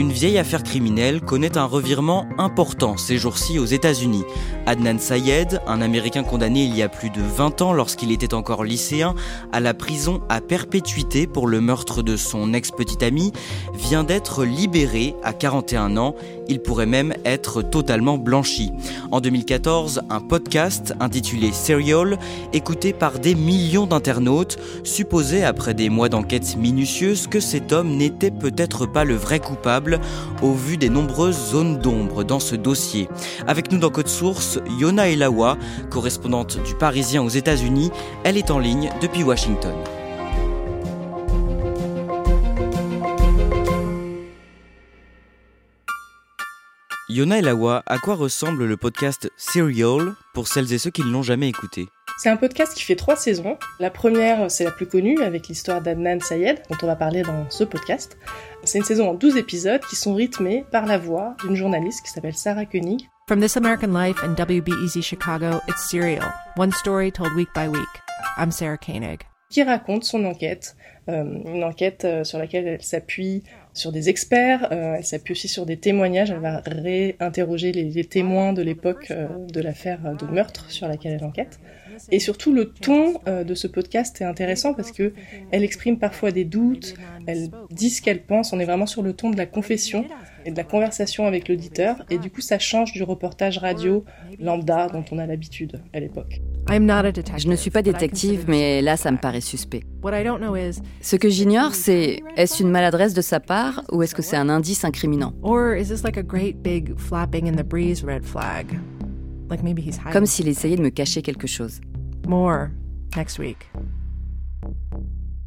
Une vieille affaire criminelle connaît un revirement important ces jours-ci aux États-Unis. Adnan Sayed, un Américain condamné il y a plus de 20 ans lorsqu'il était encore lycéen à la prison à perpétuité pour le meurtre de son ex-petite amie, vient d'être libéré à 41 ans. Il pourrait même être totalement blanchi. En 2014, un podcast intitulé Serial, écouté par des millions d'internautes, supposait après des mois d'enquête minutieuse que cet homme n'était peut-être pas le vrai coupable au vu des nombreuses zones d'ombre dans ce dossier. Avec nous dans Code Source, Yona Elawa, correspondante du Parisien aux États-Unis, elle est en ligne depuis Washington. Yona Elawa, à quoi ressemble le podcast Serial pour celles et ceux qui ne l'ont jamais écouté? C'est un podcast qui fait trois saisons. La première, c'est la plus connue, avec l'histoire d'Adnan Sayed, dont on va parler dans ce podcast. C'est une saison en 12 épisodes qui sont rythmés par la voix d'une journaliste qui s'appelle Sarah Koenig. From This American Life and WBEZ Chicago, it's Serial, one story told week by week. I'm Sarah Koenig. Qui raconte son enquête, euh, une enquête euh, sur laquelle elle s'appuie sur des experts, euh, elle s'appuie aussi sur des témoignages, elle va réinterroger les, les témoins de l'époque euh, de l'affaire de meurtre sur laquelle elle enquête. Et surtout, le ton euh, de ce podcast est intéressant parce que elle exprime parfois des doutes, elle dit ce qu'elle pense. On est vraiment sur le ton de la confession et de la conversation avec l'auditeur. Et du coup, ça change du reportage radio lambda dont on a l'habitude à l'époque. Je ne suis pas détective, mais là, ça me paraît suspect. Ce que j'ignore, c'est est-ce une maladresse de sa part ou est-ce que c'est un indice incriminant? Comme s'il essayait de me cacher quelque chose. More next week.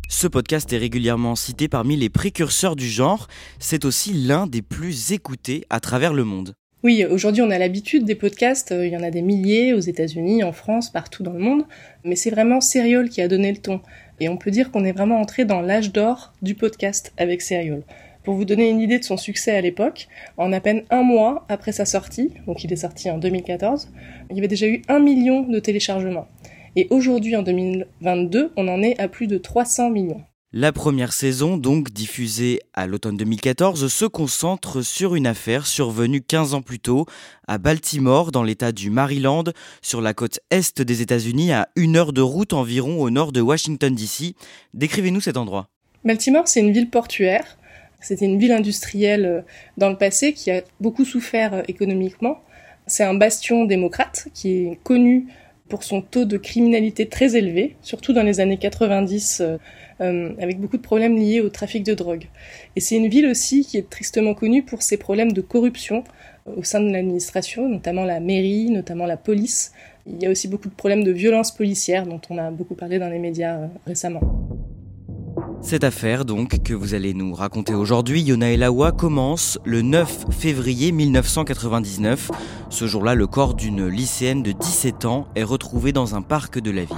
Ce podcast est régulièrement cité parmi les précurseurs du genre. C'est aussi l'un des plus écoutés à travers le monde. Oui, aujourd'hui on a l'habitude des podcasts, euh, il y en a des milliers aux États-Unis, en France, partout dans le monde, mais c'est vraiment Serial qui a donné le ton. Et on peut dire qu'on est vraiment entré dans l'âge d'or du podcast avec Serial. Pour vous donner une idée de son succès à l'époque, en à peine un mois après sa sortie, donc il est sorti en 2014, il y avait déjà eu un million de téléchargements. Et aujourd'hui, en 2022, on en est à plus de 300 millions. La première saison, donc diffusée à l'automne 2014, se concentre sur une affaire survenue 15 ans plus tôt à Baltimore, dans l'État du Maryland, sur la côte est des États-Unis, à une heure de route environ au nord de Washington DC. Décrivez-nous cet endroit. Baltimore, c'est une ville portuaire. C'était une ville industrielle euh, dans le passé qui a beaucoup souffert euh, économiquement. C'est un bastion démocrate qui est connu pour son taux de criminalité très élevé, surtout dans les années 90, euh, euh, avec beaucoup de problèmes liés au trafic de drogue. Et c'est une ville aussi qui est tristement connue pour ses problèmes de corruption euh, au sein de l'administration, notamment la mairie, notamment la police. Il y a aussi beaucoup de problèmes de violence policière dont on a beaucoup parlé dans les médias récemment. Cette affaire, donc, que vous allez nous raconter aujourd'hui, Yona Elawa, commence le 9 février 1999. Ce jour-là, le corps d'une lycéenne de 17 ans est retrouvé dans un parc de la ville.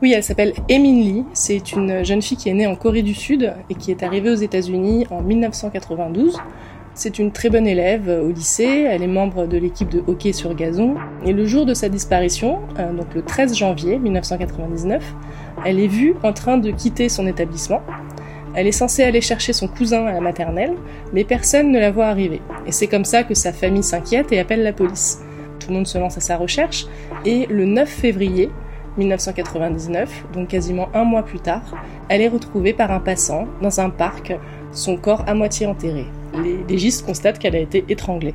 Oui, elle s'appelle Emin Lee. C'est une jeune fille qui est née en Corée du Sud et qui est arrivée aux États-Unis en 1992. C'est une très bonne élève au lycée, elle est membre de l'équipe de hockey sur gazon. Et le jour de sa disparition, euh, donc le 13 janvier 1999, elle est vue en train de quitter son établissement. Elle est censée aller chercher son cousin à la maternelle, mais personne ne la voit arriver. Et c'est comme ça que sa famille s'inquiète et appelle la police. Tout le monde se lance à sa recherche, et le 9 février 1999, donc quasiment un mois plus tard, elle est retrouvée par un passant dans un parc, son corps à moitié enterré. Les légistes constatent qu'elle a été étranglée.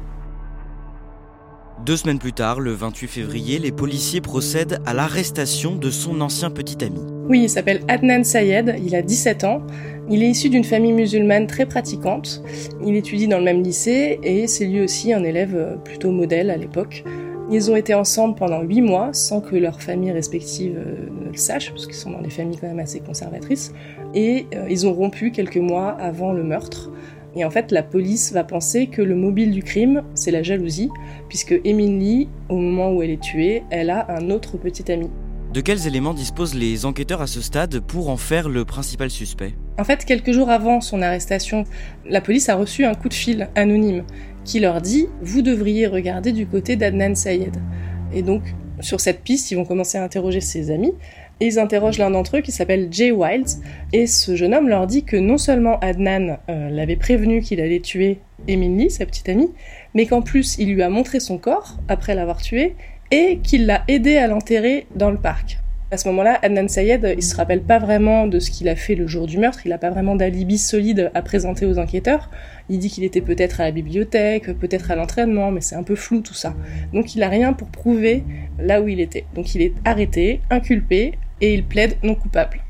Deux semaines plus tard, le 28 février, les policiers procèdent à l'arrestation de son ancien petit ami. Oui, il s'appelle Adnan Sayed, il a 17 ans. Il est issu d'une famille musulmane très pratiquante. Il étudie dans le même lycée et c'est lui aussi un élève plutôt modèle à l'époque. Ils ont été ensemble pendant 8 mois sans que leurs familles respectives euh, ne le sachent, parce qu'ils sont dans des familles quand même assez conservatrices. Et euh, ils ont rompu quelques mois avant le meurtre. Et en fait, la police va penser que le mobile du crime, c'est la jalousie, puisque Emily, au moment où elle est tuée, elle a un autre petit ami. De quels éléments disposent les enquêteurs à ce stade pour en faire le principal suspect? En fait, quelques jours avant son arrestation, la police a reçu un coup de fil anonyme qui leur dit Vous devriez regarder du côté d'Adnan Sayed. Et donc, sur cette piste, ils vont commencer à interroger ses amis. Ils interrogent l'un d'entre eux qui s'appelle Jay Wilds. Et ce jeune homme leur dit que non seulement Adnan euh, l'avait prévenu qu'il allait tuer Emily, sa petite amie, mais qu'en plus il lui a montré son corps après l'avoir tué et qu'il l'a aidé à l'enterrer dans le parc. À ce moment-là, Adnan Sayed, il se rappelle pas vraiment de ce qu'il a fait le jour du meurtre, il n'a pas vraiment d'alibi solide à présenter aux enquêteurs. Il dit qu'il était peut-être à la bibliothèque, peut-être à l'entraînement, mais c'est un peu flou tout ça. Donc il a rien pour prouver là où il était. Donc il est arrêté, inculpé, et il plaide non coupable.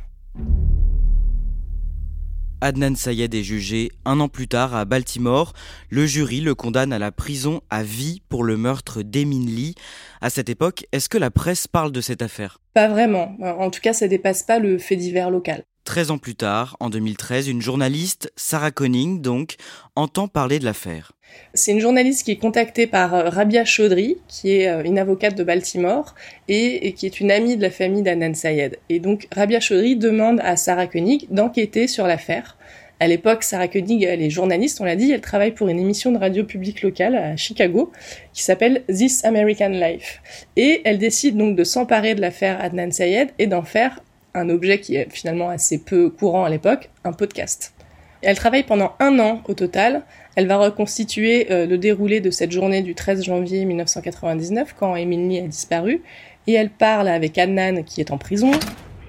Adnan Sayed est jugé un an plus tard à Baltimore. Le jury le condamne à la prison à vie pour le meurtre d'Emin Lee. À cette époque, est-ce que la presse parle de cette affaire? Pas vraiment. En tout cas, ça dépasse pas le fait divers local. 13 ans plus tard, en 2013, une journaliste, Sarah Conning donc, entend parler de l'affaire. C'est une journaliste qui est contactée par euh, Rabia Chaudhry, qui est euh, une avocate de Baltimore et, qui est une amie de la famille d'Anan Sayed. Et donc Rabia Chaudhry demande à Sarah Koenig d'enquêter sur l'affaire. À l'époque, Sarah Koenig, elle est journaliste, on l'a dit, elle travaille pour une émission de radio publique locale à Chicago qui s'appelle This American Life. Et elle décide donc de s'emparer de l'affaire Adnan Sayed et d'en faire un objet qui est finalement assez peu courant à l'époque, un podcast. Elle travaille pendant un an au total. Elle va reconstituer euh, le déroulé de cette journée du 13 janvier 1999 quand Emily a disparu et elle parle avec Adnan qui est en prison.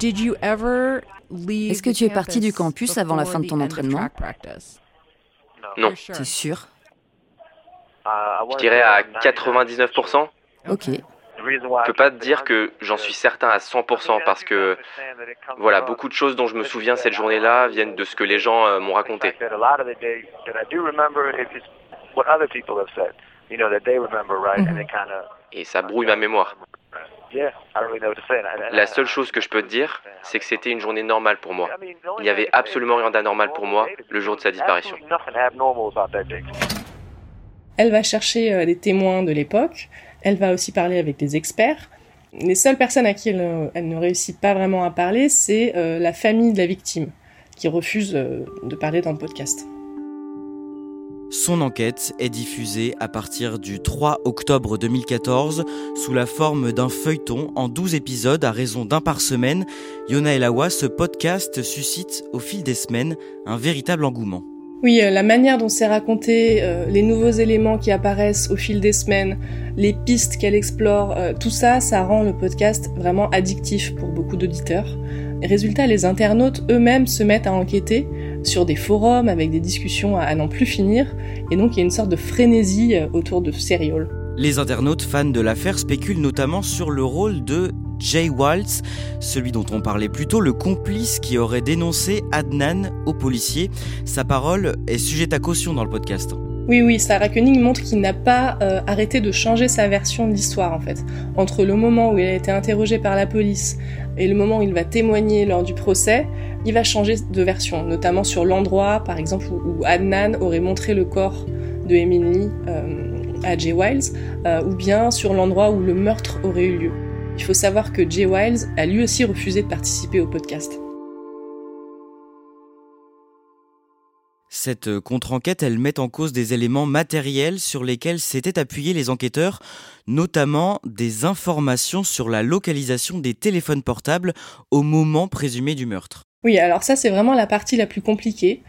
Est-ce que tu es parti du campus avant la fin de ton entraînement Non. C'est sûr? Je dirais à 99%. Ok. Je peux pas te dire que j'en suis certain à 100% parce que voilà, beaucoup de choses dont je me souviens cette journée-là viennent de ce que les gens euh, m'ont raconté. Et ça brouille ma mémoire. La seule chose que je peux te dire, c'est que c'était une journée normale pour moi. Il n'y avait absolument rien d'anormal pour moi le jour de sa disparition. Elle va chercher euh, des témoins de l'époque, elle va aussi parler avec des experts. Les seules personnes à qui elle, ne réussit pas vraiment à parler, c'est euh, la famille de la victime, qui refuse euh, de parler dans le podcast. Son enquête est diffusée à partir du 3 octobre 2014 sous la forme d'un feuilleton en 12 épisodes à raison d'un par semaine. Yona Elawa, ce podcast suscite au fil des semaines un véritable engouement. Oui, euh, la manière dont c'est raconté, euh, les nouveaux éléments qui apparaissent au fil des semaines, les pistes qu'elle explore, euh, tout ça, ça rend le podcast vraiment addictif pour beaucoup d'auditeurs. Résultat, les internautes eux-mêmes se mettent à enquêter sur des forums avec des discussions à, n'en plus finir, et donc il y a une sorte de frénésie autour de Serial. Les internautes fans de l'affaire spéculent notamment sur le rôle de Jay Waltz, celui dont on parlait plus tôt, le complice qui aurait dénoncé Adnan aux policiers. Sa parole est sujette à caution dans le podcast. Oui, oui, Sarah Koenig montre qu'il n'a pas euh, arrêté de changer sa version de l'histoire en fait. Entre le moment où il a été interrogé par la police et le moment où il va témoigner lors du procès, il va changer de version, notamment sur l'endroit, par exemple, où, Adnan aurait montré le corps de Emily euh, à Jay Wiles, euh, ou bien sur l'endroit où le meurtre aurait eu lieu. Il faut savoir que Jay Wiles a lui aussi refusé de participer au podcast. Cette contre-enquête, elle met en cause des éléments matériels sur lesquels s'étaient appuyés les enquêteurs, notamment des informations sur la localisation des téléphones portables au moment présumé du meurtre. Oui, alors ça c'est vraiment la partie la plus compliquée.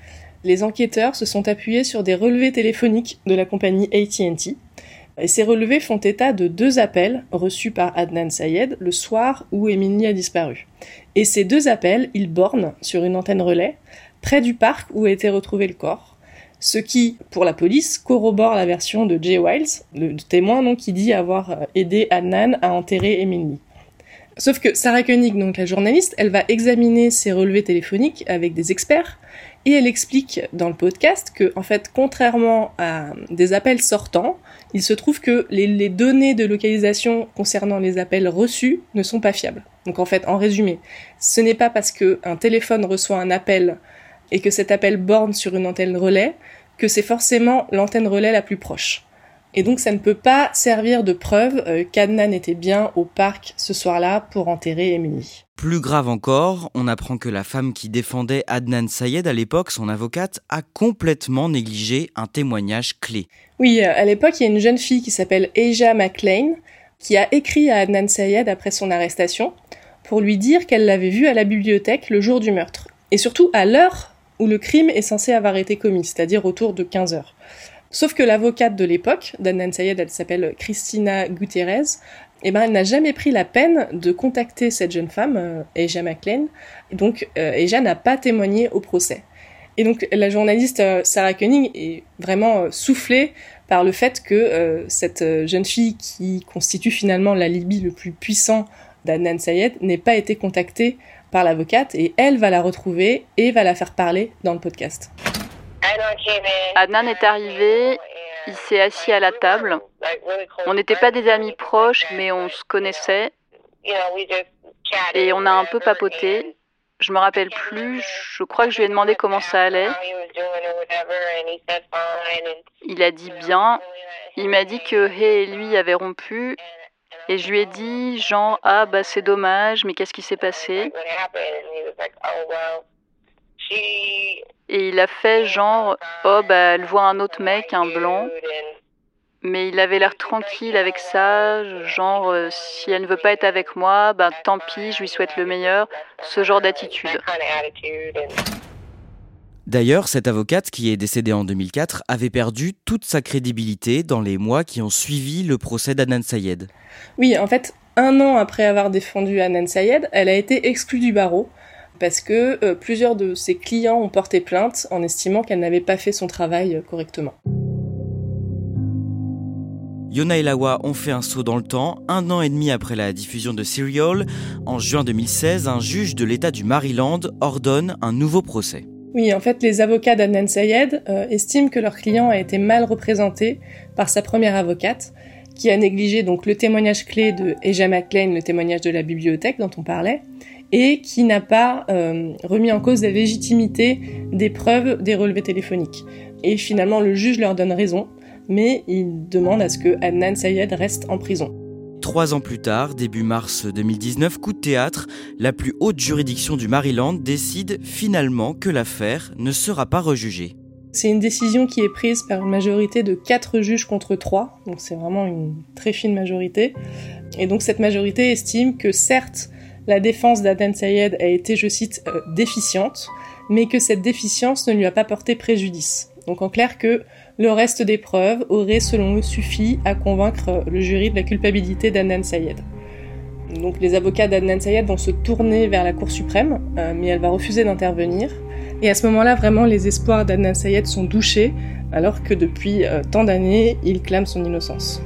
Les enquêteurs se sont appuyés sur des relevés téléphoniques de la compagnie AT&T. Et ces relevés font état de deux appels reçus par Adnan Sayed le soir où Emily a disparu. Et ces deux appels, ils bornent sur une antenne relais près du parc où a été retrouvé le corps. Ce qui, pour la police, corrobore la version de Jay Wiles, le témoin donc, qui dit avoir aidé Adnan à enterrer Emily. Sauf que Sarah Koenig, donc la journaliste, elle va examiner ces relevés téléphoniques avec des experts et elle explique dans le podcast que, en fait, contrairement à des appels sortants, il se trouve que les, données de localisation concernant les appels reçus ne sont pas fiables. Donc en fait, en résumé, ce n'est pas parce qu'un téléphone reçoit un appel et que cet appel borne sur une antenne relais que c'est forcément l'antenne relais la plus proche. Et donc ça ne peut pas servir de preuve euh, qu'Adnan était bien au parc ce soir-là pour enterrer Emily. Plus grave encore, on apprend que la femme qui défendait Adnan Sayed à l'époque, son avocate, a complètement négligé un témoignage clé. Oui, euh, à l'époque, il y a une jeune fille qui s'appelle Asia McLean qui a écrit à Adnan Sayed après son arrestation pour lui dire qu'elle l'avait vu à la bibliothèque le jour du meurtre. Et surtout à l'heure où le crime est censé avoir été commis, c'est-à-dire autour de 15 heures. Sauf que l'avocate de l'époque, d'Adnan Sayed, elle s'appelle Christina Gutierrez, eh ben, elle n'a jamais pris la peine de contacter cette jeune femme, euh, Asia McLean, donc euh, n'a pas témoigné au procès. Et donc la journaliste euh, Sarah Koenig est vraiment euh, soufflée par le fait que cette jeune fille qui constitue finalement l'alibi le plus puissant d'Adnan Sayed n'ait pas été contactée par l'avocate et elle va la retrouver et va la faire parler dans le podcast. Adnan est arrivé, il s'est assis à la table. On n'était pas des amis proches, mais on se connaissait. Et on a un peu papoté. Je me rappelle plus, je crois que je lui ai demandé comment ça allait. Il a dit bien. Il m'a dit que Hay et lui avaient rompu. Et je lui ai dit, genre, ah bah c'est dommage, mais qu'est-ce qui s'est passé? Et il a fait genre, oh bah elle voit un autre mec, un blanc. Mais il avait l'air tranquille avec ça, genre euh, si elle ne veut pas être avec moi, bah tant pis, je lui souhaite le meilleur, ce genre d'attitude. D'ailleurs, cette avocate qui est décédée en 2004 avait perdu toute sa crédibilité dans les mois qui ont suivi le procès d'Anan Sayed. Oui, en fait, un an après avoir défendu Anan Sayed, elle a été exclue du barreau parce que euh, plusieurs de ses clients ont porté plainte en estimant qu'elle n'avait pas fait son travail euh, correctement. Yona et Lawa ont fait un saut dans le temps. Un an et demi après la diffusion de Serial, en juin 2016, un juge de l'État du Maryland ordonne un nouveau procès. Oui, en fait, les avocats d'Adnan Sayed euh, estiment que leur client a été mal représenté par sa première avocate, qui a négligé donc le témoignage clé de Eja McLean, le témoignage de la bibliothèque dont on parlait, et qui n'a pas euh, remis en cause la légitimité des preuves des relevés téléphoniques. Et finalement, le juge leur donne raison, mais il demande à ce que Adnan Sayed reste en prison. Trois ans plus tard, début mars 2019, coup de théâtre, la plus haute juridiction du Maryland décide finalement que l'affaire ne sera pas rejugée. C'est une décision qui est prise par une majorité de quatre juges contre trois, donc c'est vraiment une très fine majorité. Et donc cette majorité estime que certes, la défense d'Aden Sayed a été, je cite, euh, déficiente, mais que cette déficience ne lui a pas porté préjudice. Donc en clair que le reste des preuves aurait selon eux suffi à convaincre le jury de la culpabilité d'Adnan Sayed. Donc les avocats d'Adnan Sayed vont se tourner vers la Cour suprême, euh, mais elle va refuser d'intervenir. Et à ce moment-là, vraiment, les espoirs d'Adnan Sayed sont douchés, alors que depuis euh, tant d'années, il clame son innocence.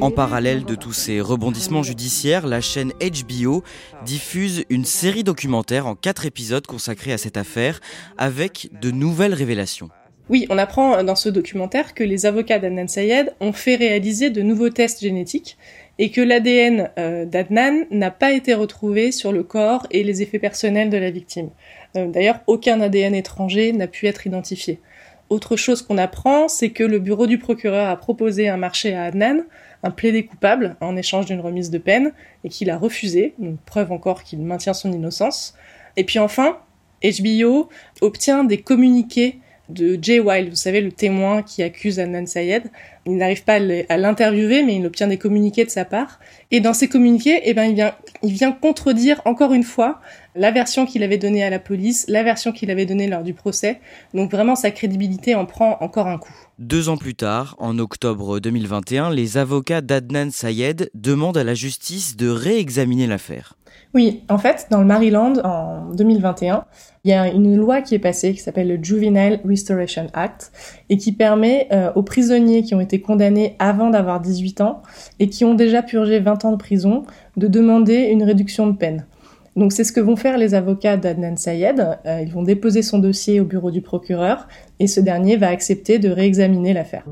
En parallèle de tous ces rebondissements judiciaires, la chaîne HBO diffuse une série documentaire en quatre épisodes consacrés à cette affaire avec de nouvelles révélations. Oui, on apprend dans ce documentaire que les avocats d'Adnan Sayed ont fait réaliser de nouveaux tests génétiques et que l'ADN euh, d'Adnan n'a pas été retrouvé sur le corps et les effets personnels de la victime. Euh, d'ailleurs, aucun ADN étranger n'a pu être identifié. Autre chose qu'on apprend, c'est que le bureau du procureur a proposé un marché à Adnan, un plaidé coupable, en échange d'une remise de peine, et qu'il a refusé, donc preuve encore qu'il maintient son innocence. Et puis enfin, HBO obtient des communiqués de Jay Wilde, vous savez, le témoin qui accuse Adnan Sayed. Il n'arrive pas à l'interviewer, mais il obtient des communiqués de sa part. Et dans ces communiqués, eh ben, il vient, il vient contredire encore une fois la version qu'il avait donnée à la police, la version qu'il avait donnée lors du procès. Donc vraiment, sa crédibilité en prend encore un coup. Deux ans plus tard, en octobre 2021, les avocats d'Adnan Sayed demandent à la justice de réexaminer l'affaire. Oui, en fait, dans le Maryland, en 2021, il y a une loi qui est passée qui s'appelle le Juvenile Restoration Act et qui permet euh, aux prisonniers qui ont été condamnés avant d'avoir 18 ans et qui ont déjà purgé 20 ans de prison de demander une réduction de peine. Donc c'est ce que vont faire les avocats d'Adnan Sayed. Euh, ils vont déposer son dossier au bureau du procureur et ce dernier va accepter de réexaminer l'affaire.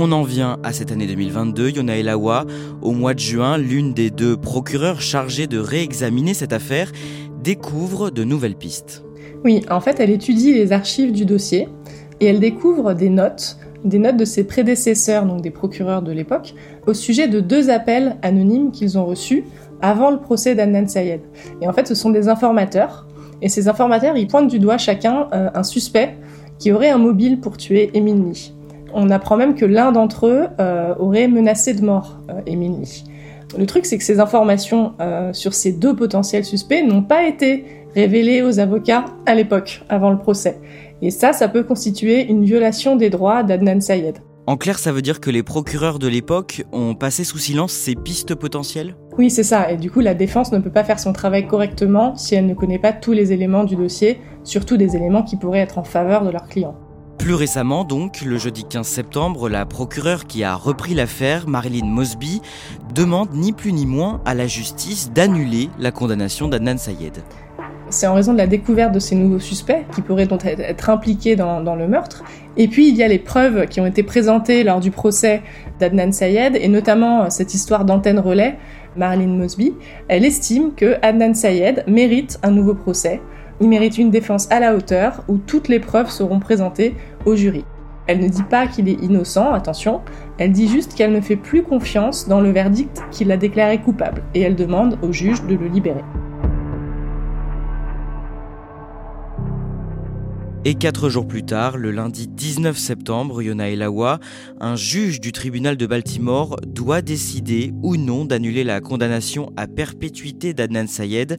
On en vient à cette année 2022. Yona Elawa, au mois de juin, l'une des deux procureurs chargées de réexaminer cette affaire découvre de nouvelles pistes. Oui, en fait, elle étudie les archives du dossier et elle découvre des notes, des notes de ses prédécesseurs, donc des procureurs de l'époque, au sujet de deux appels anonymes qu'ils ont reçus avant le procès d'Annan Sayed. Et en fait, ce sont des informateurs. Et ces informateurs, ils pointent du doigt chacun euh, un suspect qui aurait un mobile pour tuer Lee. On apprend même que l'un d'entre eux euh, aurait menacé de mort euh, Lee. Le truc, c'est que ces informations sur ces deux potentiels suspects n'ont pas été révélées aux avocats à l'époque, avant le procès. Et ça, ça peut constituer une violation des droits d'Adnan Sayed. En clair, ça veut dire que les procureurs de l'époque ont passé sous silence ces pistes potentielles? Oui, c'est ça. Et du coup, la défense ne peut pas faire son travail correctement si elle ne connaît pas tous les éléments du dossier, surtout des éléments qui pourraient être en faveur de leur client. Plus récemment, donc, le jeudi 15 septembre, la procureure qui a repris l'affaire, Marilyn Mosby, demande ni plus ni moins à la justice d'annuler la condamnation d'Adnan Sayed. C'est en raison de la découverte de ces nouveaux suspects qui pourraient donc être impliqués dans, le meurtre. Et puis il y a les preuves qui ont été présentées lors du procès d'Adnan Sayed et notamment euh, cette histoire d'antenne relais. Marilyn Mosby, elle estime que Adnan Sayed mérite un nouveau procès. Il mérite une défense à la hauteur où toutes les preuves seront présentées au jury. Elle ne dit pas qu'il est innocent, attention, elle dit juste qu'elle ne fait plus confiance dans le verdict qu'il a déclaré coupable et elle demande au juge de le libérer. Et quatre jours plus tard, le lundi 19 septembre, Yona Elawa, un juge du tribunal de Baltimore doit décider ou non d'annuler la condamnation à perpétuité d'Adnan Sayed.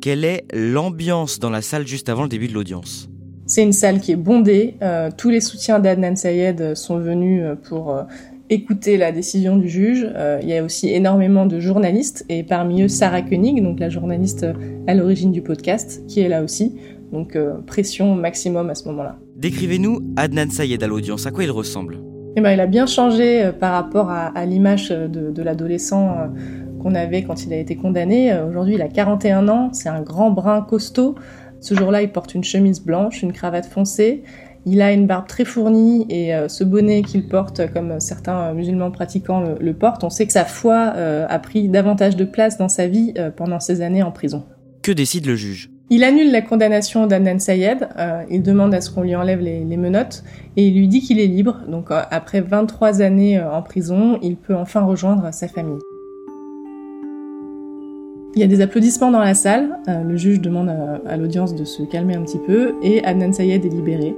Quelle est l'ambiance dans la salle juste avant le début de l'audience? C'est une salle qui est bondée. Euh, tous les soutiens d'Adnan Sayed sont venus euh, pour euh, écouter la décision du juge. il y a aussi énormément de journalistes et parmi eux Sarah Koenig, donc la journaliste à l'origine du podcast, qui est là aussi. Donc euh, pression maximum à ce moment-là. Décrivez-nous Adnan Sayed à l'audience, à quoi il ressemble? Eh ben, Il a bien changé euh, par rapport à, l'image de, l'adolescent euh, qu'on avait quand il a été condamné. Aujourd'hui, il a 41 ans, c'est un grand brun costaud. Ce jour-là, il porte une chemise blanche, une cravate foncée. Il a une barbe très fournie et ce bonnet qu'il porte, comme certains musulmans pratiquants le, portent, on sait que sa foi a pris davantage de place dans sa vie pendant ces années en prison. Que décide le juge? Il annule la condamnation d'Adnan Sayed, euh, il demande à ce qu'on lui enlève les, menottes et il lui dit qu'il est libre. Donc euh, après 23 années euh, en prison, il peut enfin rejoindre sa famille. Il y a des applaudissements dans la salle, le juge demande à, l'audience de se calmer un petit peu et Adnan Sayed est libéré.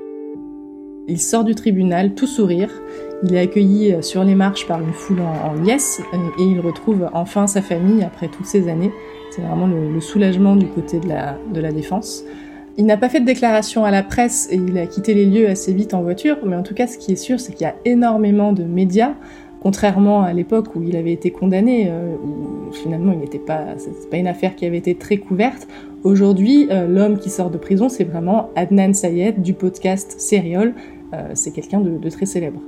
Il sort du tribunal tout sourire, il est accueilli sur les marches par une foule en, en liesse et il retrouve enfin sa famille après toutes ces années. C'est vraiment le, soulagement du côté de la, de la défense. Il n'a pas fait de déclaration à la presse et il a quitté les lieux assez vite en voiture, mais en tout cas, ce qui est sûr, c'est qu'il y a énormément de médias, contrairement à l'époque où il avait été condamné, euh, où finalement il n'était pas, c'est pas une affaire qui avait été très couverte. Aujourd'hui, euh, l'homme qui sort de prison, c'est vraiment Adnan Sayed du podcast Serial. Euh, c'est quelqu'un de très célèbre.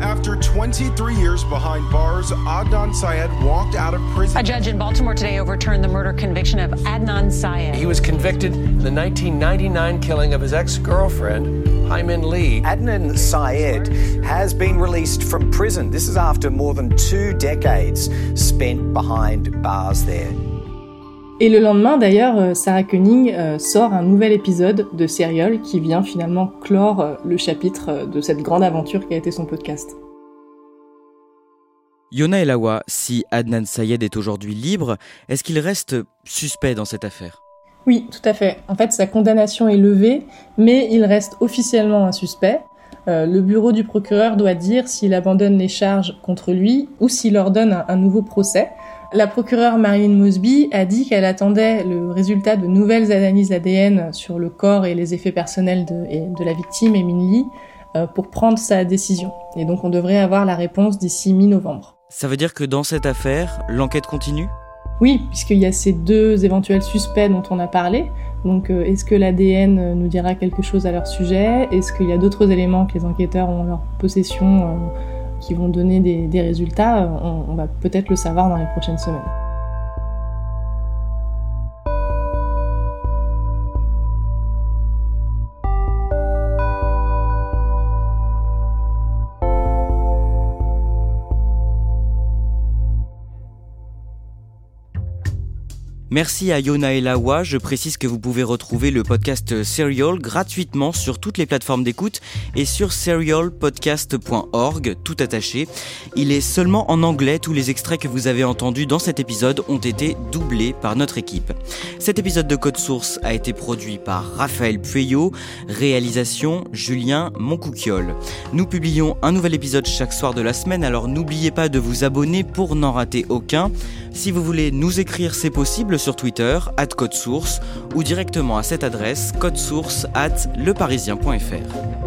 After 23 years behind bars, Adnan Syed walked out of prison. A judge in Baltimore today overturned the murder conviction of Adnan Syed. He was convicted in the 1999 killing of his ex-girlfriend, Hyman Lee. Adnan Syed has been released from prison. This is after more than two decades spent behind bars there. Et le lendemain, d'ailleurs, euh, Sarah Koenig euh, sort un nouvel épisode de Serial qui vient finalement clore euh, le chapitre de cette grande aventure qui a été son podcast. Yona Elawa, si Adnan Sayed est aujourd'hui libre, est-ce qu'il reste suspect dans cette affaire? Oui, tout à fait. En fait, sa condamnation est levée, mais il reste officiellement un suspect. le bureau du procureur doit dire s'il abandonne les charges contre lui ou s'il ordonne un nouveau procès. La procureure Marilyn Mosby a dit qu'elle attendait le résultat de nouvelles analyses ADN sur le corps et les effets personnels de, la victime, Emin Lee, euh, pour prendre sa décision. Et donc on devrait avoir la réponse d'ici mi-novembre. Ça veut dire que dans cette affaire, l'enquête continue? Oui, puisqu'il y a ces deux éventuels suspects dont on a parlé. Donc euh, est-ce que l'ADN nous dira quelque chose à leur sujet? Est-ce qu'il y a d'autres éléments que les enquêteurs ont en leur possession euh, qui vont donner des, résultats, on va peut-être le savoir dans les prochaines semaines. Merci à Yona et Lawa. Je précise que vous pouvez retrouver le podcast Serial gratuitement sur toutes les plateformes d'écoute et sur serialpodcast.org, tout attaché. Il est seulement en anglais. Tous les extraits que vous avez entendus dans cet épisode ont été doublés par notre équipe. Cet épisode de Code Source a été produit par Raphaël Pueyo, réalisation Julien Moncouquiol. Nous publions un nouvel épisode chaque soir de la semaine, alors n'oubliez pas de vous abonner pour n'en rater aucun. Si vous voulez nous écrire, c'est possible sur Twitter, at Code Source, ou directement à cette adresse, codesource at leparisien.fr.